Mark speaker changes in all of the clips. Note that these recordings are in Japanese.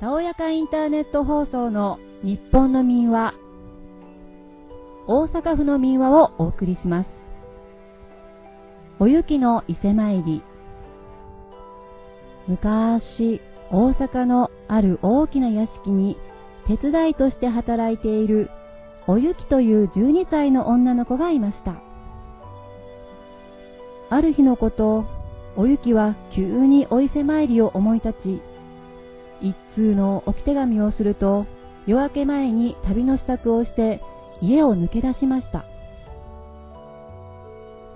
Speaker 1: たおやかインターネット放送の日本の民話。大阪府の民話をお送りします。お雪の伊勢参り。昔大阪のある大きな屋敷に手伝いとして働いているおゆきという12歳の女の子がいました。ある日のこと、おゆきは急にお伊勢参りを思い立ち、一通の置き手紙をすると、夜明け前に旅の支度をして家を抜け出しました。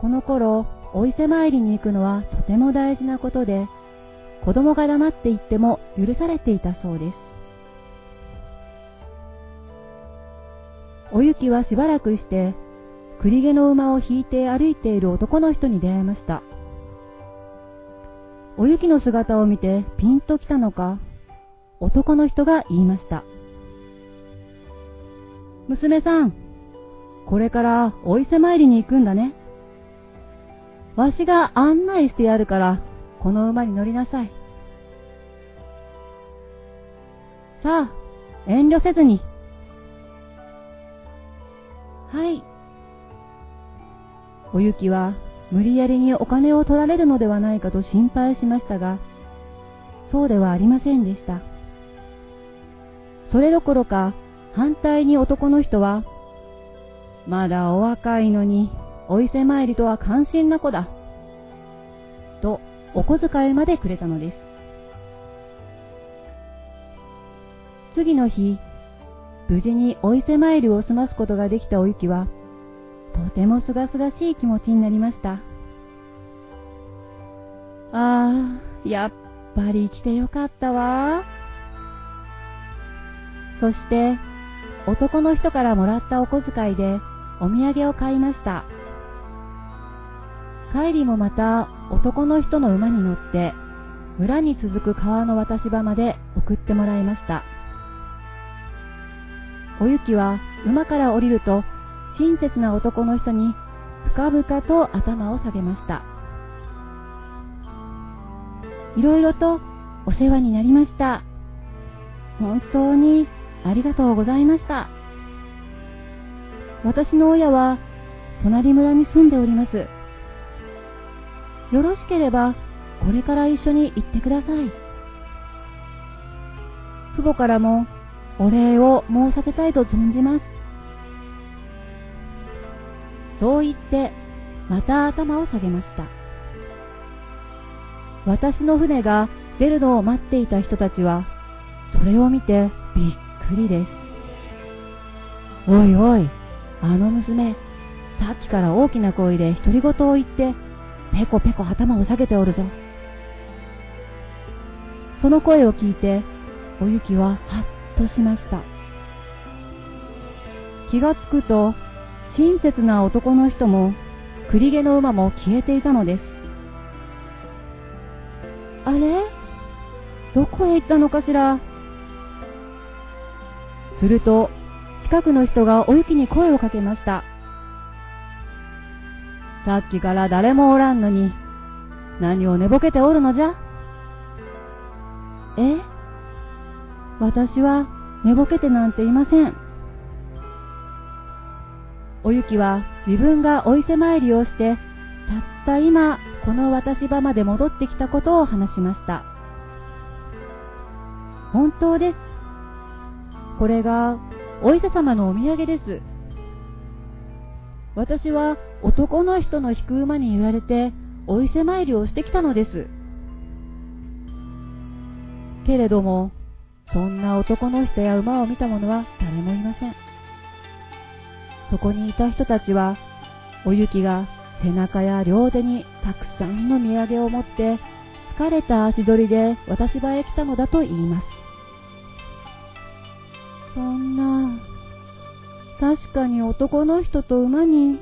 Speaker 1: この頃、お伊勢参りに行くのはとても大事なことで、子供が黙って行っても許されていたそうです。おゆきはしばらくして、栗毛の馬を引いて歩いている男の人に出会いました。おゆきの姿を見てピンときたのか、男の人が言いました。娘さん、これからお伊勢参りに行くんだね。わしが案内してやるから、この馬に乗りなさい。さあ、遠慮せずに。はい。おゆきは無理やりにお金を取られるのではないかと心配しましたが、そうではありませんでした。それどころか、反対に男の人は、まだお若いのに、お伊勢参りとは関心な子だ。と、お小遣いまでくれたのです。次の日、無事にお伊勢参りを済ますことができたおゆきは、とてもすがすがしい気持ちになりました。ああ、やっぱり来てよかったわ。そして、男の人からもらったお小遣いでお土産を買いました。帰りもまた男の人の馬に乗って村に続く川の渡し場まで送ってもらいました。おゆきは馬から降りると親切な男の人に深々と頭を下げました。いろいろとお世話になりました。本当にありがとうございました。私の親は隣村に住んでおります。よろしければこれから一緒に行ってください。父母からもお礼を申させたいと存じます。そう言って、また頭を下げました。私の船が出るのを待っていた人たちは、それを見てびっくりです。おいおい、あの娘、さっきから大きな声で独り言を言って、ペコペコ頭を下げておるぞ。その声を聞いて、おゆきははっとしました。気がつくと、親切な男の人も、栗毛の馬も消えていたのです。あれ？どこへ行ったのかしら？すると、近くの人がおゆきに声をかけました。さっきから誰もおらんのに、何を寝ぼけておるのじゃ？え？私は寝ぼけてなんていません。おゆきは自分がお伊勢参りをして、たった今、この渡し場まで戻ってきたことを話しました。本当です。これがお伊勢様のお土産です。私は男の人の引く馬に言われてお伊勢参りをしてきたのです。けれども、そんな男の人や馬を見た者は誰もいません。そこにいた人たちは、お雪が背中や両手にたくさんの土産を持って疲れた足取りで私場へ来たのだと言います。そんな、確かに男の人と馬に、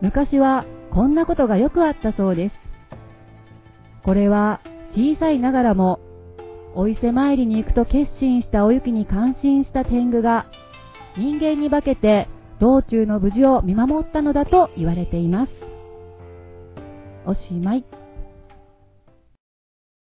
Speaker 1: 昔はこんなことがよくあったそうです。これは小さいながらも、お伊勢参りに行くと決心したお雪に感心した天狗が、人間に化けて道中の無事を見守ったのだと言われています。おしまい。